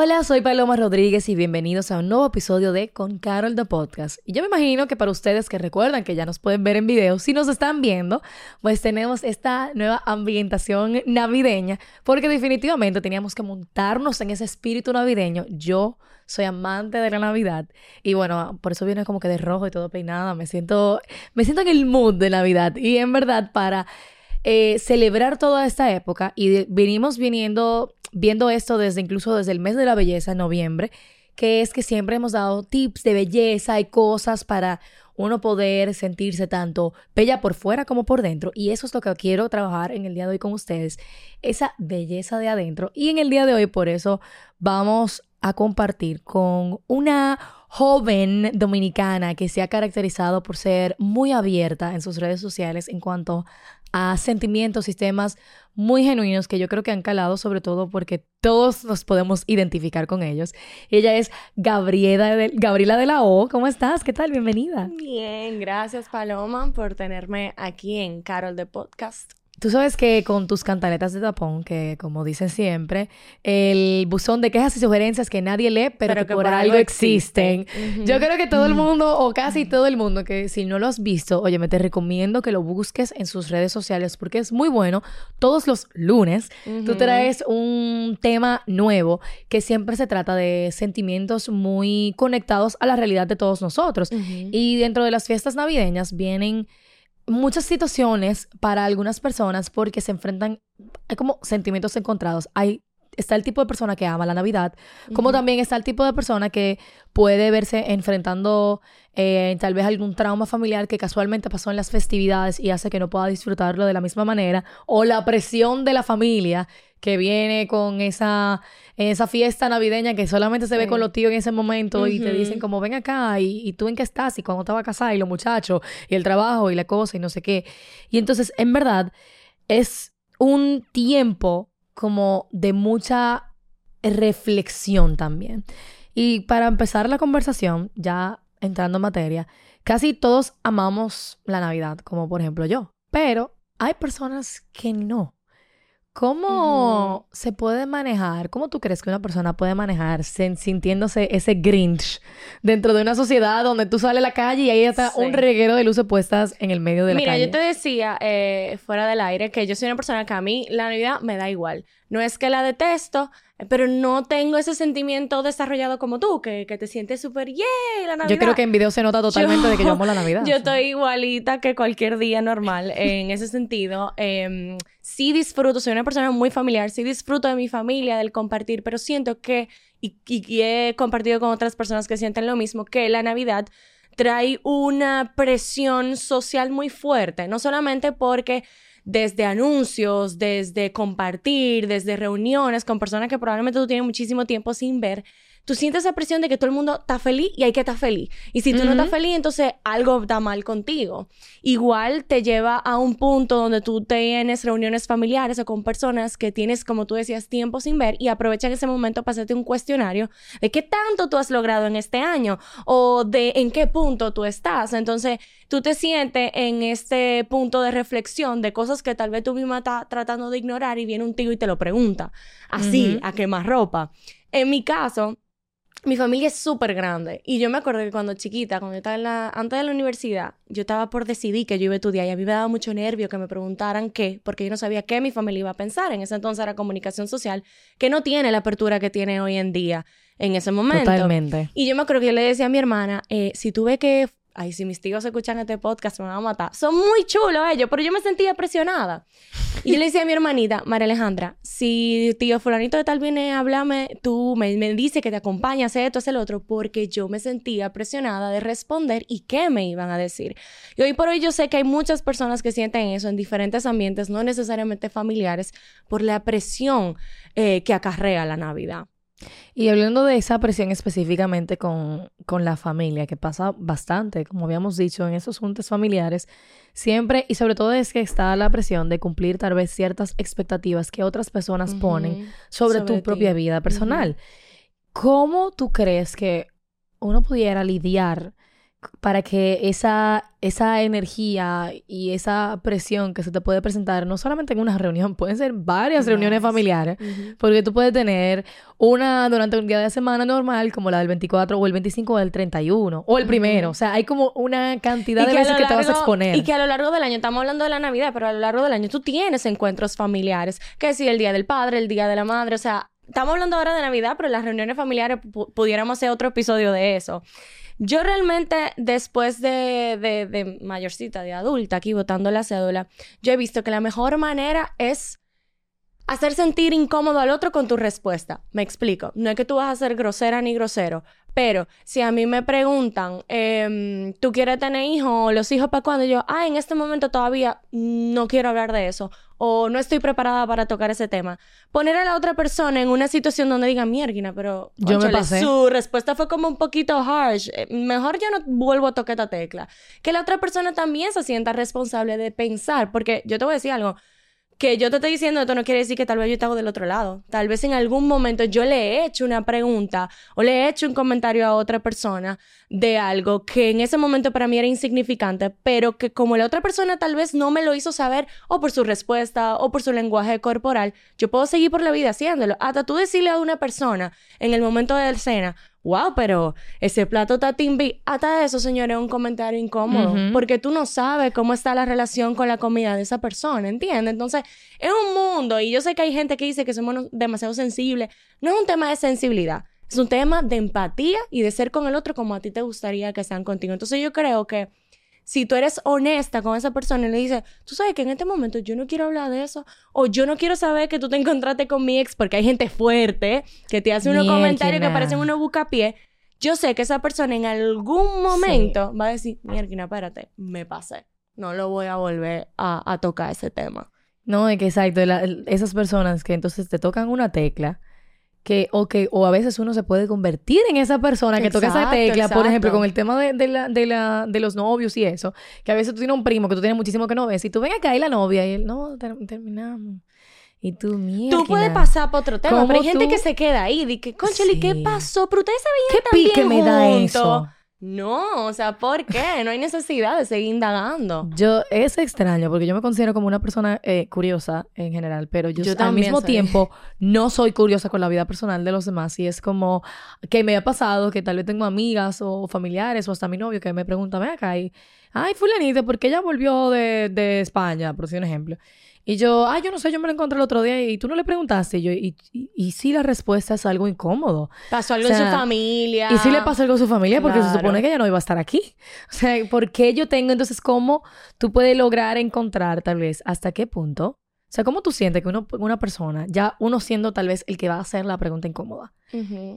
Hola, soy Paloma Rodríguez y bienvenidos a un nuevo episodio de Con Carol the Podcast. Y yo me imagino que para ustedes que recuerdan que ya nos pueden ver en video, si nos están viendo, pues tenemos esta nueva ambientación navideña, porque definitivamente teníamos que montarnos en ese espíritu navideño. Yo soy amante de la Navidad y bueno, por eso viene como que de rojo y todo peinada. Me siento, me siento en el mood de Navidad y en verdad para eh, celebrar toda esta época y venimos viniendo viendo esto desde incluso desde el mes de la belleza, noviembre, que es que siempre hemos dado tips de belleza y cosas para uno poder sentirse tanto bella por fuera como por dentro. Y eso es lo que quiero trabajar en el día de hoy con ustedes, esa belleza de adentro. Y en el día de hoy, por eso, vamos a compartir con una joven dominicana que se ha caracterizado por ser muy abierta en sus redes sociales en cuanto a sentimientos, sistemas muy genuinos que yo creo que han calado sobre todo porque todos nos podemos identificar con ellos. Ella es Gabriela de, Gabriela de la O. ¿Cómo estás? ¿Qué tal? Bienvenida. Bien, gracias Paloma por tenerme aquí en Carol de Podcast. Tú sabes que con tus cantaletas de tapón, que como dicen siempre, el buzón de quejas y sugerencias que nadie lee, pero, que, por, algo existen. Yo creo que todo el mundo, o casi todo el mundo, que si no lo has visto, oye, me te recomiendo que lo busques en sus redes sociales porque es muy bueno. Todos los lunes tú traes un tema nuevo que siempre se trata de sentimientos muy conectados a la realidad de todos nosotros. Y dentro de las fiestas navideñas vienen muchas situaciones para algunas personas porque se enfrentan, hay como sentimientos encontrados. Hay está el tipo de persona que ama la Navidad, como también está el tipo de persona que puede verse enfrentando eh, tal vez algún trauma familiar que casualmente pasó en las festividades y hace que no pueda disfrutarlo de la misma manera, o la presión de la familia que viene con esa, esa fiesta navideña que solamente se ve con los tíos en ese momento y te dicen como ven acá y, tú en qué estás y cuando te vas a casar y los muchachos y el trabajo y la cosa y no sé qué. Y entonces, en verdad, es un tiempo como de mucha reflexión también. Y para empezar la conversación, ya entrando en materia, casi todos amamos la Navidad, como por ejemplo yo, pero hay personas que no. ¿Cómo se puede manejar? ¿Cómo tú crees que una persona puede manejarse sintiéndose ese Grinch dentro de una sociedad donde tú sales a la calle y ahí está un reguero de luces puestas en el medio de la calle? Mira, yo te decía eh, fuera del aire que yo soy una persona que a mí la Navidad me da igual. No es que la detesto, pero no tengo ese sentimiento desarrollado como tú, que, que te sientes súper, ¡yay! La Navidad. Yo creo que en video se nota totalmente de que yo amo la Navidad. Yo estoy igualita que cualquier día normal en ese sentido. Eh, sí disfruto, soy una persona muy familiar, sí disfruto de mi familia, del compartir, pero siento que, y, y he compartido con otras personas que sienten lo mismo, que la Navidad trae una presión social muy fuerte, no solamente porque desde anuncios, desde compartir, desde reuniones con personas que probablemente tú tienes muchísimo tiempo sin ver, tú sientes esa presión de que todo el mundo está feliz y hay que estar feliz. Y si tú no estás feliz, entonces algo está mal contigo. Igual te lleva a un punto donde tú tienes reuniones familiares o con personas que tienes, como tú decías, tiempo sin ver y aprovechan ese momento para hacerte un cuestionario de qué tanto tú has logrado en este año o de en qué punto tú estás. Entonces, tú te sientes en este punto de reflexión de cosas que tal vez tú misma estás tratando de ignorar y viene un tío y te lo pregunta. Así, a quemar ropa. En mi caso, mi familia es súper grande. Y yo me acuerdo que cuando chiquita, cuando estaba en la, antes de la universidad, yo estaba por decidir que yo iba a estudiar y a mí me daba mucho nervio que me preguntaran qué, porque yo no sabía qué mi familia iba a pensar. En ese entonces era comunicación social, que no tiene la apertura que tiene hoy en día en ese momento. Totalmente. Y yo me acuerdo que yo le decía a mi hermana, eh, si tuve que ay, si mis tíos escuchan este podcast me van a matar. Son muy chulos ellos, pero yo me sentía presionada. Y yo le decía a mi hermanita, María Alejandra, si tío fulanito de tal viene a hablarme, tú me, me dice que te acompaña, hace esto, hace el otro, porque yo me sentía presionada de responder y qué me iban a decir. Y hoy por hoy yo sé que hay muchas personas que sienten eso en diferentes ambientes, no necesariamente familiares, por la presión eh, que acarrea la Navidad. Y hablando de esa presión específicamente con, con, la familia, que pasa bastante, como habíamos dicho, en esos juntos familiares, siempre y sobre todo es que está la presión de cumplir tal vez ciertas expectativas que otras personas ponen sobre, tu propia vida personal. ¿Cómo tú crees que uno pudiera lidiar para que esa, esa energía y esa presión que se te puede presentar, no solamente en una reunión, pueden ser varias reuniones familiares, porque tú puedes tener una durante un día de semana normal, como la del 24 o el 25 o el 31, o el primero, o sea, hay como una cantidad de veces que te vas a exponer. Y que a lo largo del año, estamos hablando de la Navidad, pero a lo largo del año tú tienes encuentros familiares, que si el Día del Padre, el Día de la Madre, o sea, estamos hablando ahora de Navidad, pero las reuniones familiares pudiéramos hacer otro episodio de eso. Yo realmente, después de, de, mayorcita, de adulta, aquí votando la cédula, yo he visto que la mejor manera es hacer sentir incómodo al otro con tu respuesta. Me explico. No es que tú vas a ser grosera ni grosero, pero si a mí me preguntan, em, ¿tú quieres tener hijos o los hijos para cuando? Yo, ah, en este momento todavía no quiero hablar de eso o no estoy preparada para tocar ese tema. Poner a la otra persona en una situación donde diga, mierda, pero yo me pasé. su respuesta fue como un poquito harsh. Eh, mejor yo no vuelvo a tocar esta tecla. Que la otra persona también se sienta responsable de pensar, porque yo te voy a decir algo que yo te estoy diciendo esto no quiere decir que tal vez yo estaba del otro lado. Tal vez en algún momento yo le he hecho una pregunta o le he hecho un comentario a otra persona de algo que en ese momento para mí era insignificante, pero que como la otra persona tal vez no me lo hizo saber o por su respuesta o por su lenguaje corporal, yo puedo seguir por la vida haciéndolo. Hasta tú decirle a una persona en el momento de la escena, wow, pero ese plato está timbi. Hasta eso, señores, es un comentario incómodo. Porque tú no sabes cómo está la relación con la comida de esa persona, ¿entiendes? Entonces, es un mundo. Y yo sé que hay gente que dice que somos demasiado sensibles. No es un tema de sensibilidad. Es un tema de empatía y de ser con el otro como a ti te gustaría que sean contigo. Entonces, yo creo que si tú eres honesta con esa persona y le dices, tú sabes que en este momento yo no quiero hablar de eso, o yo no quiero saber que tú te encontraste con mi ex, porque hay gente fuerte que te hace unos comentarios que parecen unos bucapié, yo sé que esa persona en algún momento va a decir, mierda, espérate, me pasé. No lo voy a volver a, a tocar ese tema. No, es que exacto. esas personas que entonces te tocan una tecla que o que o a veces uno se puede convertir en esa persona que toca esa tecla, por ejemplo, con el tema de, de, la, de, la, de los novios y eso, que a veces tú tienes un primo que tú tienes muchísimo que no ves y tú ven acá y la novia y él, no, terminamos. Y tú, mierda. Tú puedes pasar por otro tema, pero hay gente que se queda ahí, de que, conchale, ¿qué pasó? Pero ustedes sabían ¿Qué pique me da eso? No, o sea, ¿por qué? No hay necesidad de seguir indagando. Yo, es extraño, porque yo me considero como una persona eh, curiosa en general, pero yo, al mismo tiempo no soy curiosa con la vida personal de los demás. Y es como que me ha pasado que tal vez tengo amigas o familiares o hasta mi novio que me preguntan, ven acá y, ay, fulanita, ¿por qué ella volvió de, de España? Por decir un ejemplo. Y yo, ay, yo no sé, yo me lo encontré el otro día y tú no le preguntaste. Y yo, y, y, sí, la respuesta es algo incómodo. Pasó algo en su familia. Y sí le pasó algo a su familia porque se supone que ella no iba a estar aquí. O sea, ¿por qué yo tengo? Entonces, ¿cómo tú puedes lograr encontrar tal vez hasta qué punto? O sea, ¿cómo tú sientes que uno, una persona, ya uno siendo tal vez el que va a hacer la pregunta incómoda,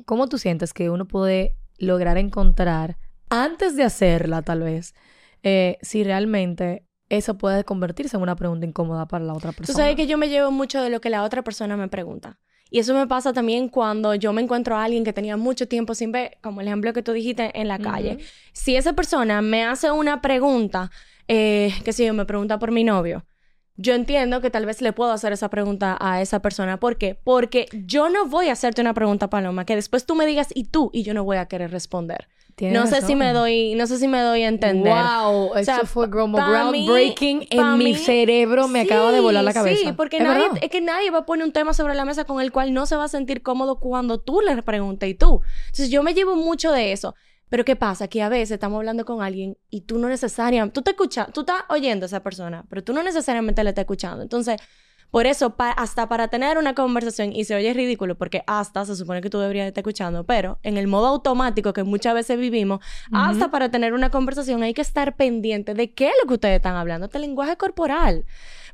¿cómo tú sientes que uno puede lograr encontrar, antes de hacerla tal vez, eh, si realmente eso puede convertirse en una pregunta incómoda para la otra persona. Tú sabes que yo me llevo mucho de lo que la otra persona me pregunta. Y eso me pasa también cuando yo me encuentro a alguien que tenía mucho tiempo sin ver, como el ejemplo que tú dijiste en la calle. Si esa persona me hace una pregunta, eh, que si yo me pregunta por mi novio, yo entiendo que tal vez le puedo hacer esa pregunta a esa persona. ¿Por qué? Porque yo no voy a hacerte una pregunta, Paloma, que después tú me digas y tú, y yo no voy a querer responder no sé si me doy, no sé si me doy a entender. Wow, eso fue como groundbreaking en mi cerebro, me acaba de volar la cabeza. Sí, porque nadie, es que nadie va a poner un tema sobre la mesa con el cual no se va a sentir cómodo cuando tú le preguntes y tú. Entonces yo me llevo mucho de eso. Pero ¿qué pasa? Que a veces estamos hablando con alguien y tú no necesariamente, tú te escuchas, tú estás oyendo a esa persona, pero tú no necesariamente le estás escuchando. Entonces, por eso, hasta para tener una conversación, y se oye ridículo porque hasta se supone que tú deberías estar escuchando, pero en el modo automático que muchas veces vivimos, hasta para tener una conversación hay que estar pendiente de qué es lo que ustedes están hablando, este lenguaje corporal.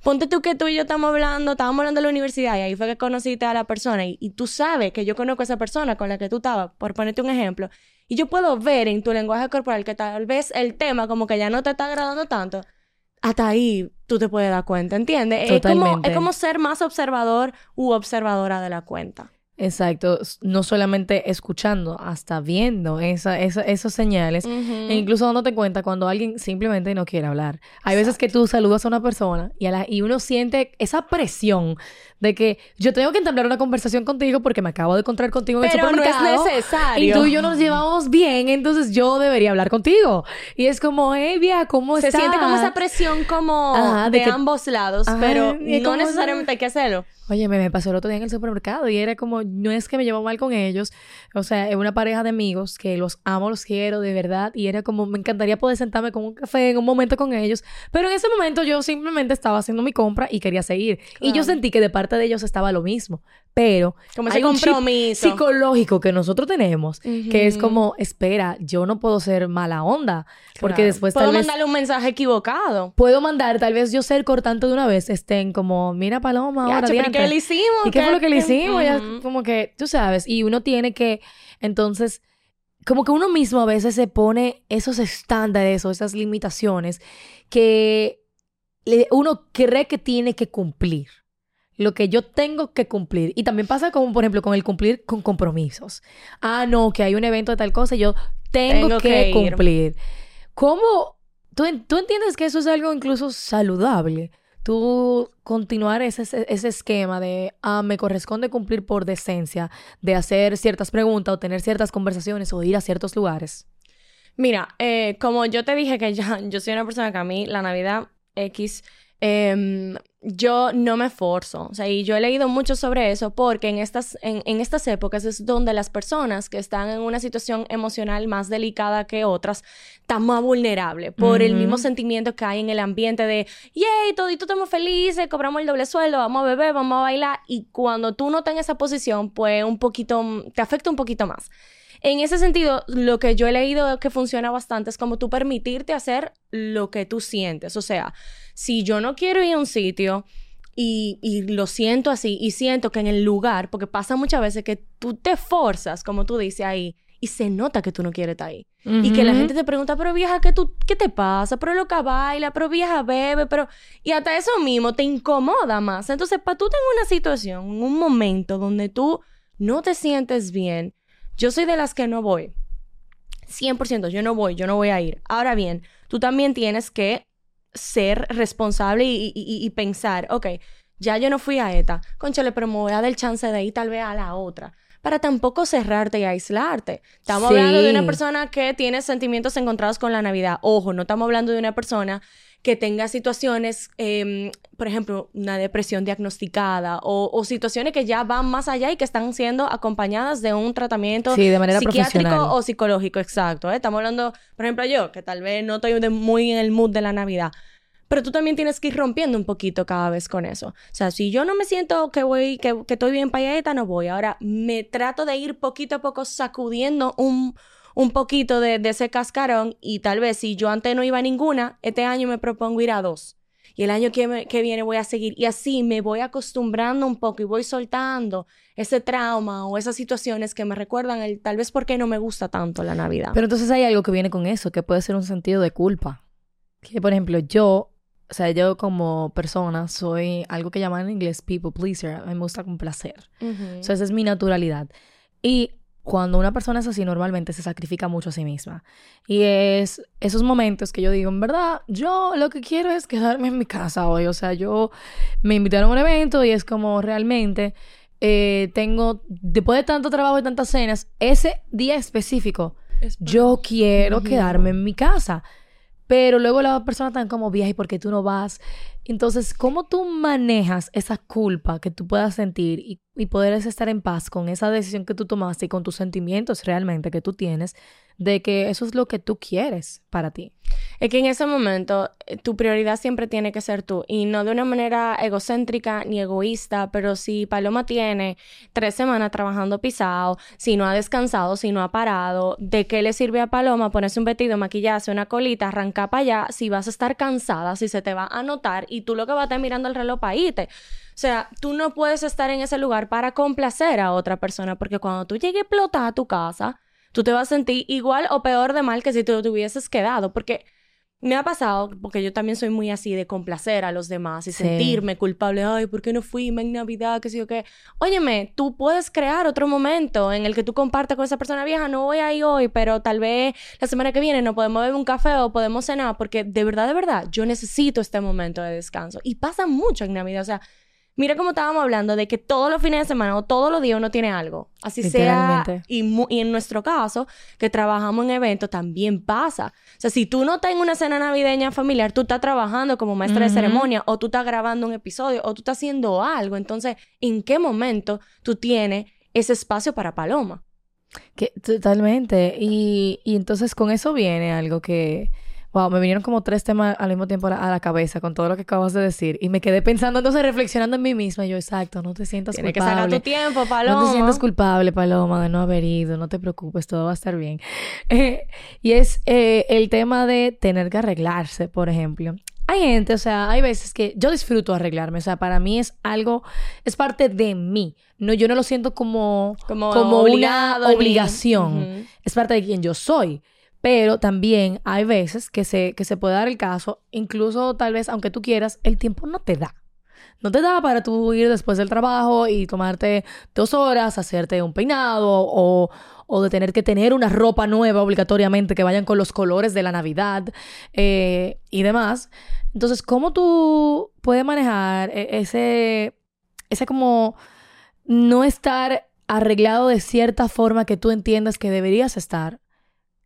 Ponte tú que tú y yo estamos hablando, estábamos hablando de la universidad y ahí fue que conociste a la persona y, y tú sabes que yo conozco a esa persona con la que tú estabas, por ponerte un ejemplo, y yo puedo ver en tu lenguaje corporal que tal vez el tema como que ya no te está agradando tanto hasta ahí tú te puedes dar cuenta, ¿entiendes? Es como, es como ser más observador u observadora de la cuenta. Exacto, no solamente escuchando, hasta viendo esa, esa, esos señales e incluso dándote cuenta cuando alguien simplemente no quiere hablar. Hay veces que tú saludas a una persona y, a la, y uno siente esa presión de que yo tengo que entablar una conversación contigo porque me acabo de encontrar contigo en Pero el supermercado. no es necesario. Y tú y yo nos llevamos bien, entonces yo debería hablar contigo. Y es como, hey, Via, ¿cómo Se estás? siente como esa presión como Ajá, de, de que- ambos lados, Ajá, pero no necesariamente hay que hacerlo. Oye, me, me pasó el otro día en el supermercado y era como, no es que me llevo mal con ellos, o sea, es una pareja de amigos que los amo, los quiero de verdad y era como, me encantaría poder sentarme con un café en un momento con ellos, pero en ese momento yo simplemente estaba haciendo mi compra y quería seguir. Y yo Claro. sentí que de parte de ellos estaba lo mismo, pero Como ese hay un chip compromiso. psicológico que nosotros tenemos, que es como, espera, yo no puedo ser mala onda, porque Claro. después Puedo tal vez mandarle un mensaje equivocado. puedo mandar, tal vez yo ser cortante de una vez, estén como, mira Paloma, Ya, ahora pero ¿y diantre". ¿qué le hicimos? ¿Y qué fue lo que le hicimos? Ya, Ujú. como que, tú sabes, y uno tiene que, entonces, como que uno mismo a veces se pone esos estándares o esas limitaciones que uno cree que tiene que cumplir. Lo que yo tengo que cumplir. Y también pasa como, por ejemplo, con el cumplir con compromisos. Ah, no, que hay un evento de tal cosa, yo tengo, Tengo que, que ir. cumplir. ¿Cómo? ¿Tú, ¿Tú entiendes que eso es algo incluso saludable? Tú continuar ese, ese, ese esquema de, ah, me corresponde cumplir por decencia, de hacer ciertas preguntas o tener ciertas conversaciones o ir a ciertos lugares. Mira, eh, como yo te dije que ya, yo soy una persona que a mí la Navidad X, em, yo no me forzo. O sea, y yo he leído mucho sobre eso porque en estas, en, en estas épocas es donde las personas que están en una situación emocional más delicada que otras están más vulnerables por el mismo sentimiento que hay en el ambiente de, yay, todito estamos felices, cobramos el doble sueldo, vamos a beber, vamos a bailar. Y cuando tú no estás en esa posición, pues un poquito, te afecta un poquito más. En ese sentido, lo que yo he leído que funciona bastante es como tú permitirte hacer lo que tú sientes. O sea, si yo no quiero ir a un sitio y, y lo siento así y siento que en el lugar, porque pasa muchas veces que tú te forzas, como tú dices ahí, y se nota que tú no quieres estar ahí. Y que la gente te pregunta, pero vieja, ¿qué, tú, ¿qué te pasa? Pero loca baila, pero vieja bebe, pero... Y hasta eso mismo te incomoda más. Entonces, para tú tener una situación, un momento donde tú no te sientes bien, yo soy de las que no voy. 100%, yo no voy, yo no voy a ir. Ahora bien, tú también tienes que ser responsable y, y- y- y pensar, ok, ya yo no fui a ETA, conchale, pero me voy a dar el chance de ir tal vez a la otra. Para tampoco cerrarte y aislarte. Estamos Sí. hablando de una persona que tiene sentimientos encontrados con la Navidad. Ojo, no estamos hablando de una persona que tenga situaciones, em, por ejemplo, una depresión diagnosticada o, o situaciones que ya van más allá y que están siendo acompañadas de un tratamiento Sí, de manera psiquiátrico o psicológico, exacto. ¿eh? Estamos hablando, por ejemplo, yo, que tal vez no estoy de- muy en el mood de la Navidad. Pero tú también tienes que ir rompiendo un poquito cada vez con eso. O sea, si yo no me siento que voy, que, que estoy bien payeta, no voy. Ahora me trato de ir poquito a poco sacudiendo un, un poquito de, de ese cascarón. Y tal vez si yo antes no iba a ninguna, este año me propongo ir a dos. Y el año que, me- que viene voy a seguir. Y así me voy acostumbrando un poco y voy soltando ese trauma o esas situaciones que me recuerdan el tal vez por qué no me gusta tanto la Navidad. Pero entonces hay algo que viene con eso, que puede ser un sentido de culpa. Que, por ejemplo, yo, o sea, yo como persona soy algo que llaman en inglés people pleaser. Me gusta complacer. Ujú. O sea, esa es mi naturalidad. Y cuando una persona es así, normalmente se sacrifica mucho a sí misma. Y es esos momentos que yo digo, en verdad, yo lo que quiero es quedarme en mi casa hoy. O sea, yo me invitaron a un evento y es como realmente eh, tengo, después de tanto trabajo y tantas cenas, ese día específico, Es yo quiero quedarme en mi casa. Pero luego la persona está como viaje, ¿por qué tú no vas? Entonces, ¿cómo tú manejas esa culpa que tú puedas sentir y, y poder estar en paz con esa decisión que tú tomaste y con tus sentimientos realmente que tú tienes de que eso es lo que tú quieres para ti? Es que en ese momento eh, tu prioridad siempre tiene que ser tú y no de una manera egocéntrica ni egoísta, pero si Paloma tiene tres semanas trabajando pisado, si no ha descansado, si no ha parado, ¿de qué le sirve a Paloma ponerse un vestido, maquillarse, una colita, arrancar para allá si vas a estar cansada, si se te va a notar y tú lo que vas a estar mirando el reloj para irte? O sea, tú no puedes estar en ese lugar para complacer a otra persona porque cuando tú llegues a explotar a tu casa, tú te vas a sentir igual o peor de mal que si tú te hubieses quedado porque me ha pasado, porque yo también soy muy así de complacer a los demás y sentirme culpable. Ay, ¿por qué no fui en Navidad? ¿Qué sé yo qué? Óyeme, tú puedes crear otro momento en el que tú compartas con esa persona vieja. No voy a ir hoy, pero tal vez la semana que viene nos podemos beber un café o podemos cenar, porque de verdad, de verdad, yo necesito este momento de descanso. Y pasa mucho en Navidad. O sea, Mira cómo estábamos hablando de que todos los fines de semana o todos los días uno tiene algo. Así sea. Y, y, en nuestro caso, que trabajamos en eventos, también pasa. O sea, si tú no estás en una cena navideña familiar, tú estás trabajando como maestra de ceremonia, o tú estás grabando un episodio, o tú estás haciendo algo. Entonces, ¿en qué momento tú tienes ese espacio para Paloma? Que, totalmente. Y, y entonces con eso viene algo que Wow, me vinieron como tres temas al mismo tiempo a la, cabeza con todo lo que acabas de decir. Y me quedé pensando, entonces reflexionando en mí misma. Y yo, exacto, no te sientas Tiene culpable. que sacar tu tiempo, Paloma. No te sientas culpable, Paloma, de no haber ido. No te preocupes, todo va a estar bien. Eh, y es eh, el tema de tener que arreglarse, por ejemplo. Hay gente, o sea, hay veces que yo disfruto arreglarme. O sea, para mí es algo, es parte de mí. No, yo no lo siento como, como, una obligación. Es parte de quien yo soy. Pero también hay veces que se, que se puede dar el caso, incluso tal vez, aunque tú quieras, el tiempo no te da. No te da para tú ir después del trabajo y tomarte dos horas, hacerte un peinado o, o de tener que tener una ropa nueva obligatoriamente que vayan con los colores de la Navidad eh, y demás. Entonces, ¿cómo tú puedes manejar e, ese, ese como no estar arreglado de cierta forma que tú entiendas que deberías estar?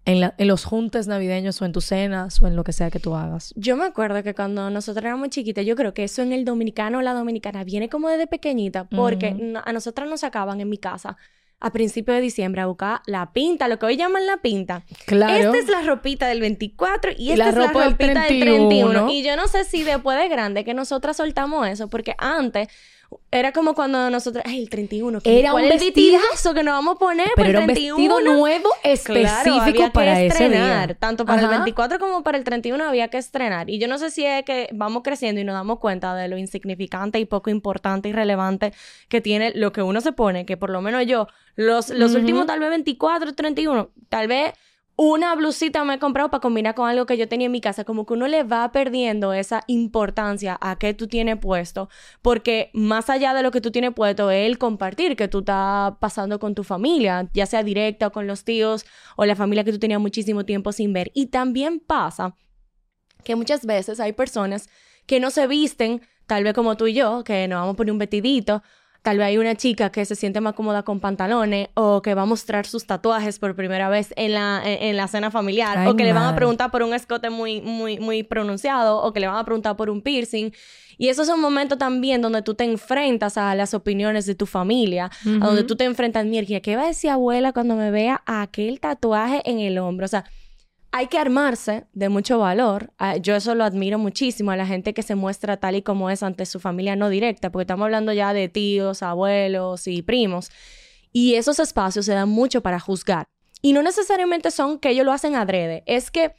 En, los juntes navideños o en tus cenas o en lo que sea que tú hagas. Yo me acuerdo que cuando nosotros éramos chiquitas, yo creo que eso en el dominicano o la dominicana viene como desde pequeñita, porque a nosotras nos sacaban en mi casa a principios de diciembre a buscar la pinta, lo que hoy llaman la pinta. Claro. Esta es la ropita del 24 y esta es la ropita del 31. Y yo no sé si después de grande que nosotras soltamos eso, porque antes era como cuando nosotros, ay, el 31, era un vestidazo que nos vamos a poner pero era un vestido nuevo específico para que estrenar, tanto para el 24 como para el 31 había que estrenar. Y yo no sé si es que vamos creciendo y nos damos cuenta de lo insignificante y poco importante y relevante que tiene lo que uno se pone, que por lo menos yo los los últimos tal vez 24, 31, tal vez una blusita me he comprado para combinar con algo que yo tenía en mi casa, como que uno le va perdiendo esa importancia a que tú tienes puesto, porque más allá de lo que tú tienes puesto es el compartir que tú estás pasando con tu familia, ya sea directa o con los tíos o la familia que tú tenías muchísimo tiempo sin ver. Y también pasa que muchas veces hay personas que no se visten, tal vez como tú y yo, que nos vamos a poner un vestidito Tal vez hay una chica que se siente más cómoda con pantalones o que va a mostrar sus tatuajes por primera vez en la, en, la cena familiar o que le van a preguntar por un escote muy, muy, muy pronunciado o que le van a preguntar por un piercing. Y eso es un momento también donde tú te enfrentas a las opiniones de tu familia, a donde tú te enfrentas, mierda, ¿qué va a decir abuela cuando me vea aquel tatuaje en el hombro? O sea, hay que armarse de mucho valor. Ah, yo eso lo admiro muchísimo a la gente que se muestra tal y como es ante su familia no directa, porque estamos hablando ya de tíos, abuelos y primos. Y esos espacios se dan mucho para juzgar. Y no necesariamente son que ellos lo hacen adrede, es que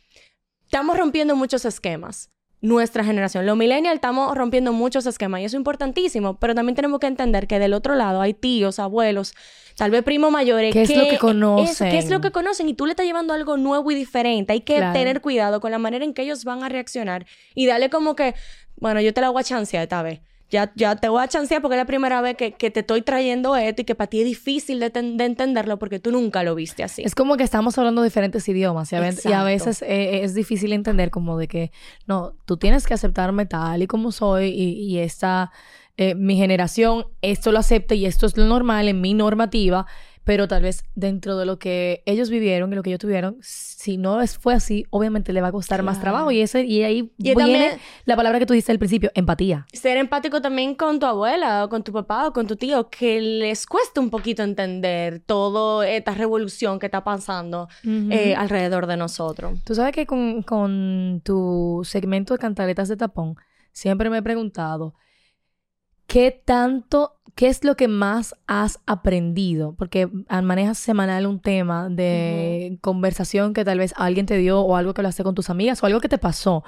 estamos rompiendo muchos esquemas nuestra generación. Los millennials estamos rompiendo muchos esquemas y eso es importantísimo, pero también tenemos que entender que del otro lado hay tíos, abuelos, tal vez primos mayores. ¿Qué es lo que conocen? ¿Qué es lo que conocen? Y tú le estás llevando algo nuevo y diferente. Hay que tener cuidado con la manera en que ellos van a reaccionar y darle como que, bueno, yo te la voy a chancear esta vez ya, ya te voy a chancear porque es la primera vez que, te estoy trayendo esto y que para ti es difícil de, entenderlo porque tú nunca lo viste así. Es como que estamos hablando diferentes idiomas y a, veces eh, es difícil entender como de que, no, tú tienes que aceptarme tal y como soy y, esta, eh, mi generación, esto lo acepta y esto es lo normal en mi normativa pero tal vez dentro de lo que ellos vivieron y lo que ellos tuvieron, si no fue así, obviamente le va a costar más trabajo y ese y ahí viene la palabra que tú dijiste al principio, empatía. Ser empático también con tu abuela o con tu papá o con tu tío, que les cuesta un poquito entender toda esta revolución que está pasando eh, alrededor de nosotros. Tú sabes que con, con tu segmento de cantaletas de tapón, siempre me he preguntado ¿qué tanto ¿qué es lo que más has aprendido? Porque manejas semanal un tema de conversación que tal vez alguien te dio o algo que lo hace con tus amigas o algo que te pasó.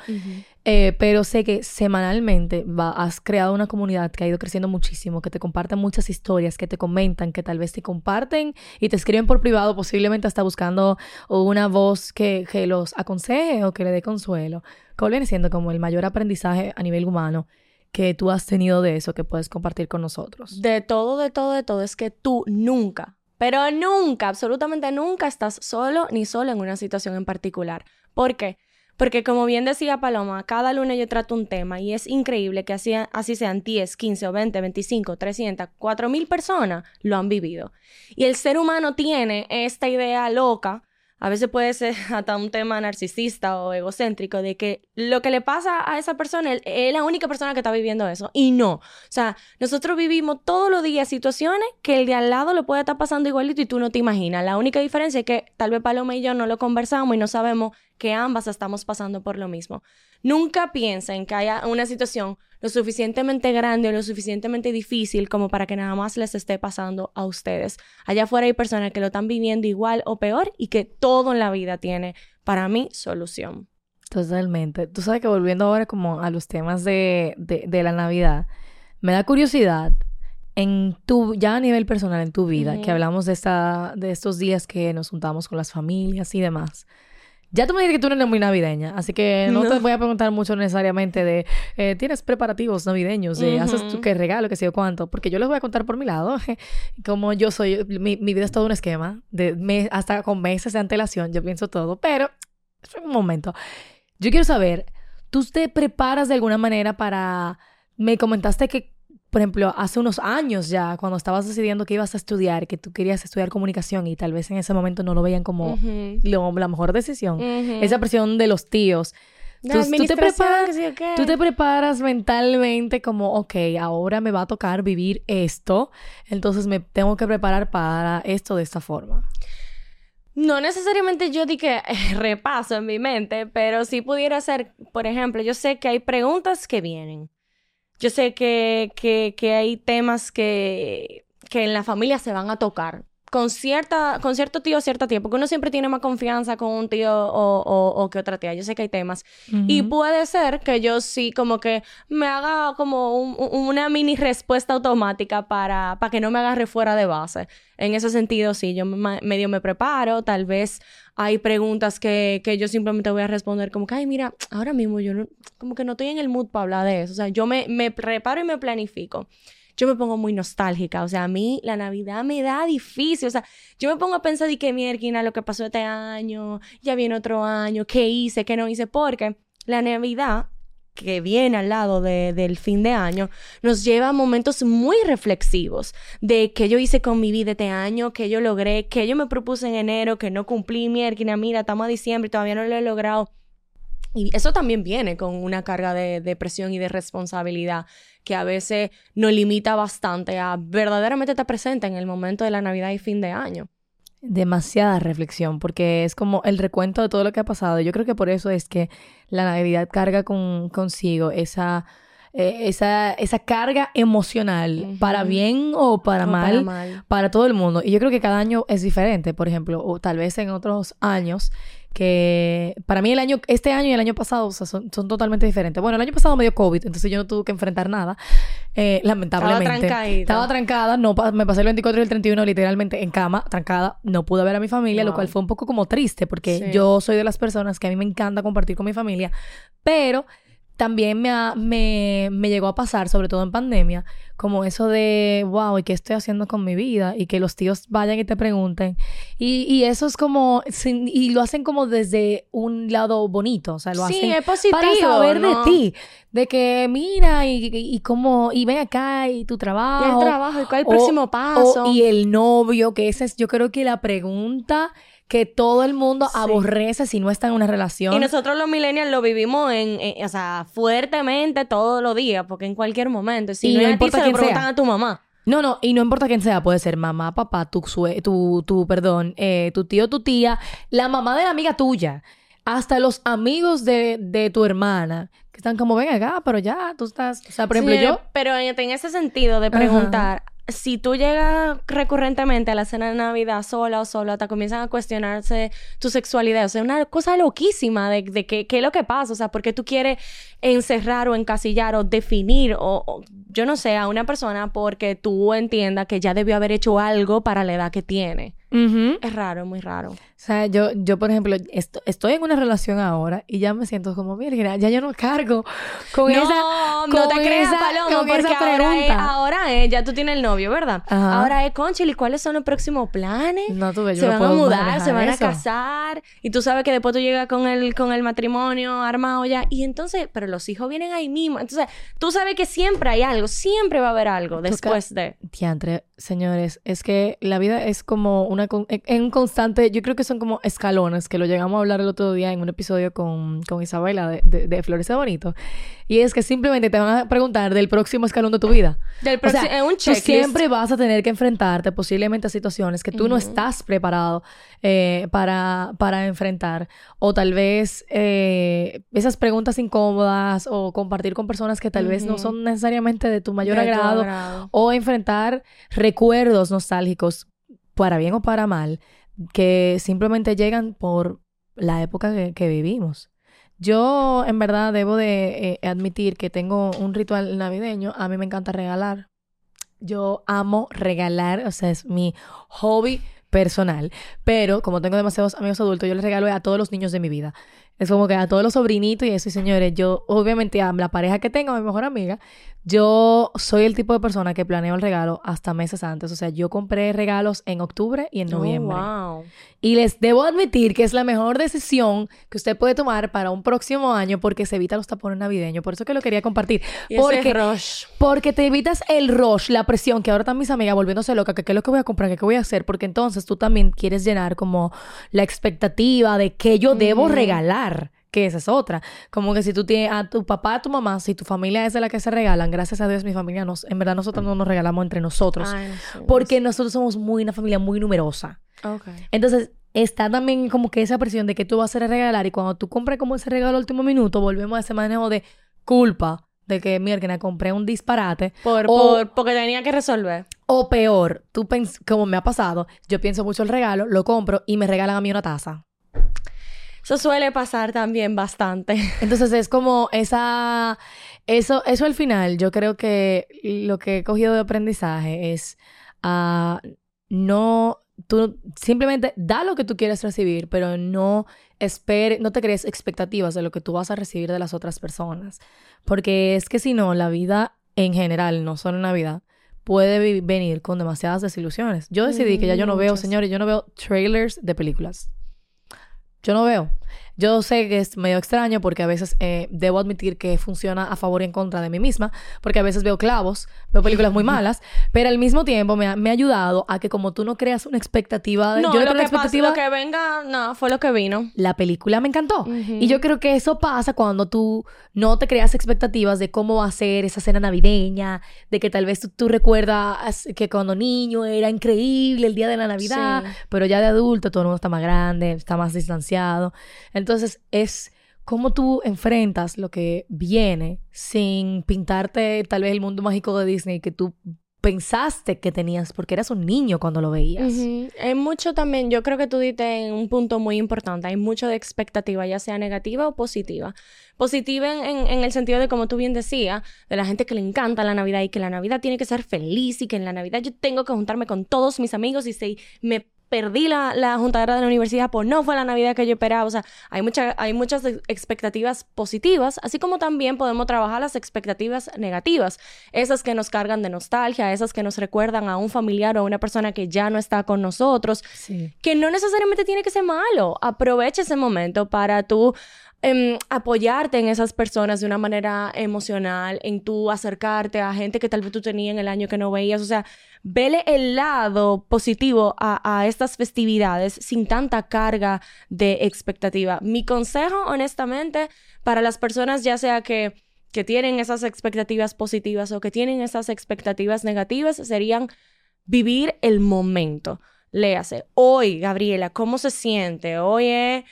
Eh, pero sé que semanalmente has creado una comunidad que ha ido creciendo muchísimo, que te comparten muchas historias, que te comentan, que tal vez te comparten y te escriben por privado, posiblemente hasta buscando una voz que, que los aconseje o que le dé consuelo. ¿Cuál viene siendo como el mayor aprendizaje a nivel humano que tú has tenido de eso que puedes compartir con nosotros? De todo, de todo, de todo. Es que tú nunca, pero nunca, absolutamente nunca estás solo ni solo en una situación en particular. ¿Por qué? Porque como bien decía Paloma, cada lunes yo trato un tema y es increíble que así, así sean 10, 15 o 20, 25, 300, 4 mil personas lo han vivido. Y el ser humano tiene esta idea loca a veces puede ser hasta un tema narcisista o egocéntrico de que lo que le pasa a esa persona es la única persona que está viviendo eso y no. O sea, nosotros vivimos todos los días situaciones que el de al lado le puede estar pasando igualito y tú no te imaginas. La única diferencia es que tal vez Paloma y yo no lo conversamos y no sabemos que ambas estamos pasando por lo mismo. Nunca piensen que haya una situación lo suficientemente grande o lo suficientemente difícil como para que nada más les esté pasando a ustedes. Allá afuera hay personas que lo están viviendo igual o peor y que todo en la vida tiene, para mí, solución. Totalmente. Tú sabes que volviendo ahora como a los temas de, de, la Navidad, me da curiosidad en tu, ya a nivel personal en tu vida, que hablamos de, esta, de estos días que nos juntamos con las familias y demás. Ya tú me dices que tú no eres muy navideña, así que no, te voy a preguntar mucho necesariamente de, eh, ¿tienes preparativos navideños? ¿Haces tú qué regalo, qué sé yo cuánto? Porque yo les voy a contar por mi lado, como yo soy, mi, vida es todo un esquema, de hasta con meses de antelación, yo pienso todo, pero, un momento, yo quiero saber, ¿tú te preparas de alguna manera para, me comentaste que por ejemplo, hace unos años ya, cuando estabas decidiendo que ibas a estudiar, que tú querías estudiar comunicación y tal vez en ese momento no lo veían como la mejor decisión, esa presión de los tíos. Tú, te preparas, tú te preparas mentalmente como, ok, ahora me va a tocar vivir esto, entonces me tengo que preparar para esto de esta forma. No necesariamente yo di que repaso en mi mente, pero sí pudiera ser, por ejemplo, yo sé que hay preguntas que vienen. Yo sé que, que, que hay temas que, que en la familia se van a tocar con, cierta, con cierto tío cierta tía, porque uno siempre tiene más confianza con un tío o, o, que otra tía. Yo sé que hay temas. Y puede ser que yo sí como que me haga como una mini respuesta automática para, para que no me agarre fuera de base. En ese sentido, sí, yo medio me preparo, tal vez hay preguntas que, que, yo simplemente voy a responder como que, ay, mira, ahora mismo yo no, como que no estoy en el mood para hablar de eso. O sea, yo me, me preparo y me planifico yo me pongo muy nostálgica. O sea, a mí la Navidad me da difícil. O sea, yo me pongo a pensar de qué mierda lo que pasó este año, ya viene otro año, qué hice, qué no hice, porque la Navidad que viene al lado del fin de año, nos lleva a momentos muy reflexivos de qué yo hice con mi vida este año, qué yo logré, qué yo me propuse en enero, que no cumplí, mierda, mira, estamos a diciembre y todavía no lo he logrado. Y eso también viene con una carga de, de, presión y de responsabilidad que a veces nos limita bastante a verdaderamente estar presente en el momento de la Navidad y fin de año. Demasiada reflexión, porque es como el recuento de todo lo que ha pasado. Yo creo que por eso es que la Navidad carga con, consigo esa, eh, esa, esa carga emocional, para bien o, para, mal, para mal, para todo el mundo. Y yo creo que cada año es diferente, por ejemplo, o tal vez en otros años que para mí el año, este año y el año pasado son, totalmente diferentes. Bueno, el año pasado me dio COVID, entonces yo no tuve que enfrentar nada, eh, lamentablemente. Estaba, Estaba trancada, no, me pasé el 24 y el 31 literalmente en cama, trancada, no pude ver a mi familia, lo cual fue un poco como triste, porque yo soy de las personas que a mí me encanta compartir con mi familia, pero también me, me, me, llegó a pasar, sobre todo en pandemia, como eso de, wow, ¿y qué estoy haciendo con mi vida? Y que los tíos vayan y te pregunten. Y, y eso es como, y lo hacen como desde un lado bonito, o sea, lo hacen para saber de ti, de que mira y, y, cómo, y ven acá y tu trabajo. Y el trabajo, y cuál es el próximo paso. y el novio, que esa es, yo creo que la pregunta que todo el mundo aborrece si no está en una relación. Y nosotros los millennials lo vivimos en, o sea, fuertemente todos los días, porque en cualquier momento, si no, importa quién sea. a tu mamá. No, no, y no importa quién sea, puede ser mamá, papá, tu, tu, tu perdón, eh, tu tío, tu tía, la mamá de la amiga tuya, hasta los amigos de, de tu hermana que están como, ven acá, pero ya, tú estás, o sea, por ejemplo, yo... Pero en, en, ese sentido de preguntar, si tú llegas recurrentemente a la cena de Navidad sola o solo, hasta comienzan a cuestionarse tu sexualidad. O sea, una cosa loquísima de, de qué, es lo que pasa. O sea, ¿por qué tú quieres encerrar o encasillar o definir o, yo no sé, a una persona porque tú entiendas que ya debió haber hecho algo para la edad que tiene? Es raro, muy raro. O sea, yo, yo por ejemplo, estoy en una relación ahora y ya me siento como, mira, ya yo no cargo con esa... no te creas, Paloma, porque ahora es, ahora es, ya tú tienes el novio, ¿verdad? Ahora es, Conchil, ¿y cuáles son los próximos planes? No, tú ves, yo Se van a mudar, se van a casar y tú sabes que después tú llegas con el, con el matrimonio armado ya y entonces, pero los hijos vienen ahí mismo. Entonces, tú sabes que siempre hay algo, siempre va a haber algo después de... Diantre, señores, es que la vida es como una en un constante, yo creo que son como escalones, que lo llegamos a hablar el otro día en un episodio con, con Isabela de, de, de Flores de Bonito. Y es que simplemente te van a preguntar del próximo escalón de tu vida. Del o sea, un Tú siempre vas a tener que enfrentarte posiblemente a situaciones que tú no estás preparado eh, para, para enfrentar. O tal vez eh, esas preguntas incómodas o compartir con personas que tal vez no son necesariamente de tu mayor agrado. O enfrentar recuerdos nostálgicos para bien o para mal, que simplemente llegan por la época que, vivimos. Yo, en verdad, debo de eh, admitir que tengo un ritual navideño. A mí me encanta regalar. Yo amo regalar, o sea, es mi hobby personal. Pero como tengo demasiados amigos adultos, yo les regalo a todos los niños de mi vida. Es como que a todos los sobrinitos y eso, y señores, yo obviamente a la pareja que tengo, a mi mejor amiga, yo soy el tipo de persona que planeo el regalo hasta meses antes. O sea, yo compré regalos en octubre y en oh, noviembre. Y les debo admitir que es la mejor decisión que usted puede tomar para un próximo año porque se evita los tapones navideños. Por eso que lo quería compartir. porque, rush. porque te evitas el rush, la presión, que ahora están mis amigas volviéndose loca, que qué es lo que voy a comprar, que qué voy a hacer, porque entonces tú también quieres llenar como la expectativa de qué yo debo regalar que esa es otra. Como que si tú tienes a tu papá, a tu mamá, si tu familia es de la que se regalan, gracias a Dios mi familia, nos, en verdad nosotros no nos regalamos entre nosotros. porque nosotros somos muy una familia muy numerosa. Entonces, está también como que esa presión de que tú vas a regalar y cuando tú compras como ese regalo al último minuto, volvemos a ese manejo de culpa de que, mierda, compré un disparate. Por, por, porque tenía que resolver. O peor, tú como me ha pasado, yo pienso mucho el regalo, lo compro y me regalan a mí una taza. Eso suele pasar también bastante. Entonces es como esa, eso, eso al final, yo creo que lo que he cogido de aprendizaje es a no, tú simplemente da lo que tú quieres recibir, pero no espere, no te crees expectativas de lo que tú vas a recibir de las otras personas. Porque es que si no, la vida en general, no solo en Navidad, puede venir con demasiadas desilusiones. Yo decidí que ya yo no veo, señores, yo no veo trailers de películas. Yo no veo. Yo sé que es medio extraño porque a veces eh, debo admitir que funciona a favor y en contra de mí misma, porque a veces veo clavos, veo películas muy malas, pero al mismo tiempo me ha, me ha ayudado a que como tú no creas una expectativa... De, no, yo lo, que expectativa, lo que venga, no, fue lo que vino. La película me encantó. Y yo creo que eso pasa cuando tú no te creas expectativas de cómo va a ser esa cena navideña, de que tal vez tú, recuerdas que cuando niño era increíble el día de la Navidad, pero ya de adulto todo el mundo está más grande, está más distanciado. Entonces es cómo tú enfrentas lo que viene sin pintarte tal vez el mundo mágico de Disney que tú pensaste que tenías porque eras un niño cuando lo veías. Hay mucho también, yo creo que tú diste un punto muy importante, hay mucho de expectativa, ya sea negativa o positiva. Positiva en, en, el sentido de, como tú bien decías, de la gente que le encanta la Navidad y que la Navidad tiene que ser feliz y que en la Navidad yo tengo que juntarme con todos mis amigos y si me perdí la, la juntadera de la universidad, pues no fue la Navidad que yo esperaba. O sea, hay, mucha, hay muchas expectativas positivas, así como también podemos trabajar las expectativas negativas, esas que nos cargan de nostalgia, esas que nos recuerdan a un familiar o a una persona que ya no está con nosotros, que no necesariamente tiene que ser malo. Aprovecha ese momento para tú Em, apoyarte en esas personas de una manera emocional, en tú acercarte a gente que tal vez tú tenías en el año que no veías, o sea, vele el lado positivo a, estas festividades sin tanta carga de expectativa. Mi consejo, honestamente, para las personas ya sea que, que tienen esas expectativas positivas o que tienen esas expectativas negativas, serían vivir el momento. Léase, hoy, Gabriela, ¿cómo se siente? Hoy es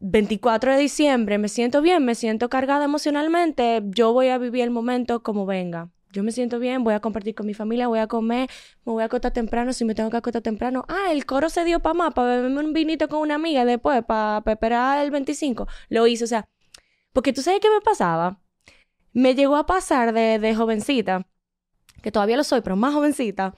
24 de diciembre me siento bien, me siento cargada emocionalmente, yo voy a vivir el momento como venga. Yo me siento bien, voy a compartir con mi familia, voy a comer, me voy a acostar temprano si me tengo que acostar temprano. Ah, el coro se dio para más, para beberme un vinito con una amiga después, para, esperar el 25. Lo hice, o sea, porque tú sabes qué me pasaba. Me llegó a pasar de, de jovencita, que todavía lo soy, pero más jovencita,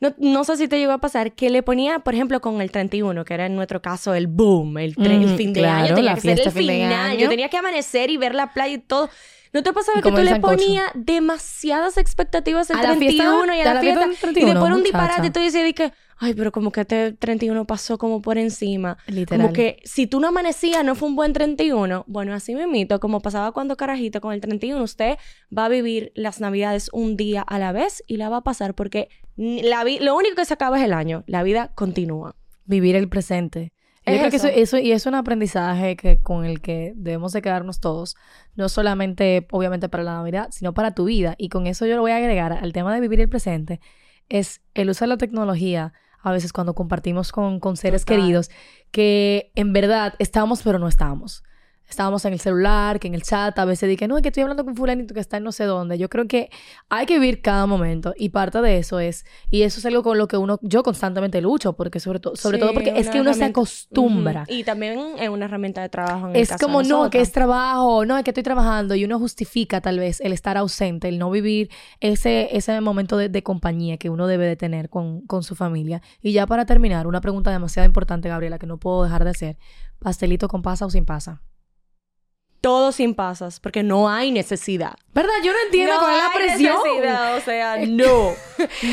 no, no, sé si te llegó a pasar que le ponía, por ejemplo, con el 31, que era en nuestro caso el boom, el, el fin de año, tenía que ser el final. Yo tenía que amanecer y ver la playa y todo. ¿No te pasaba que tú le ponías demasiadas expectativas el 31 y a la, fiesta, y después un disparate y tú decías que, ay, pero como que este 31 pasó como por encima. Literal. Como que si tú no amanecías, no fue un buen 31. Bueno, así me mito, como pasaba cuando carajito con el 31, usted va a vivir las navidades un día a la vez y la va a pasar porque la lo único que se acaba es el año, la vida continúa. Vivir el presente. Yo creo que eso, eso, y es un aprendizaje que, con el que debemos de quedarnos todos, no solamente obviamente para la Navidad, sino para tu vida. Y con eso yo lo voy a agregar al tema de vivir el presente, es el uso de la tecnología, a veces cuando compartimos con, con seres queridos, que en verdad estábamos pero no estábamos estábamos en el celular, que en el chat, a veces dije, no, es que estoy hablando con fulanito que está en no sé dónde. Yo creo que hay que vivir cada momento y parte de eso es, y eso es algo con lo que uno, yo constantemente lucho, porque sobre, todo sobre todo porque es que uno se acostumbra. Y también es una herramienta de trabajo. En es como, no, que es trabajo, no, es que estoy trabajando y uno justifica tal vez el estar ausente, el no vivir ese, ese momento de, de compañía que uno debe de tener con, con su familia. Y ya para terminar, una pregunta demasiado importante, Gabriela, que no puedo dejar de hacer. ¿Pastelito con pasa o sin pasa? Todo sin pasas, porque no hay necesidad. ¿Verdad? Yo no entiendo cuál es la presión. Necesidad, o sea, no.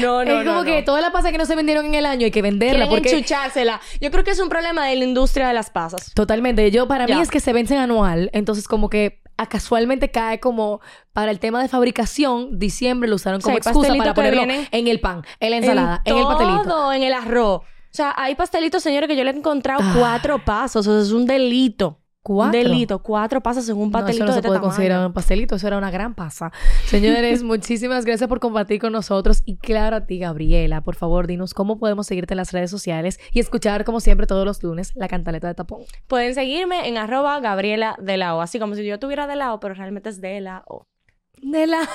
No, no. Es como que todas las pasas que no se vendieron en el año hay que venderla. porque enchuchársela. Yo creo que es un problema de la industria de las pasas. Totalmente. Yo, para mí es que se vencen anual, entonces como que a casualmente cae como para el tema de fabricación, diciembre lo usaron como excusa para ponerlo en el pan, en la ensalada, en, el pastelito. en el arroz. O sea, hay pastelitos, señores, que yo le he encontrado ah. cuatro pasos. O sea, es un delito. ¿Cuatro? delito, cuatro pasas en un pastelito no, eso no se puede considerar un pastelito, eso era una gran pasa. Señores, muchísimas gracias por compartir con nosotros y claro a ti, Gabriela, por favor, dinos cómo podemos seguirte en las redes sociales y escuchar, como siempre, todos los lunes, la cantaleta de tapón. Pueden seguirme en arroba Gabriela de la O, así como si yo tuviera de la O, pero realmente es de la O. De la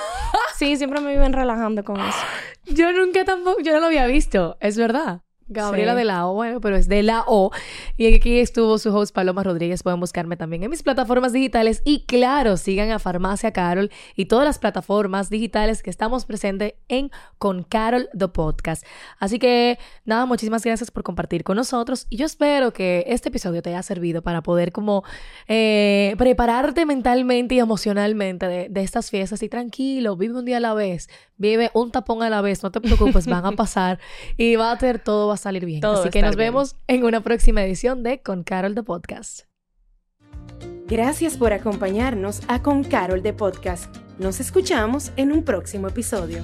Sí, siempre me viven relajando con eso. Yo nunca tampoco, yo no lo había visto, es verdad. Gabriela de la O, bueno, pero es de la O. Y aquí estuvo su host Paloma Rodríguez. Pueden buscarme también en mis plataformas digitales. Y claro, sigan a Farmacia Carol y todas las plataformas digitales que estamos presentes en Con Carol The Podcast. Así que nada, muchísimas gracias por compartir con nosotros. Y yo espero que este episodio te haya servido para poder como eh, prepararte mentalmente y emocionalmente de, de estas fiestas. Y tranquilo, vive un día a la vez. Vive un tapón a la vez. No te preocupes, van a pasar. Y va a tener todo, va a salir bien. Así que nos vemos en una próxima edición de Con Carol de Podcast. Gracias por acompañarnos a Con Carol de Podcast. Nos escuchamos en un próximo episodio.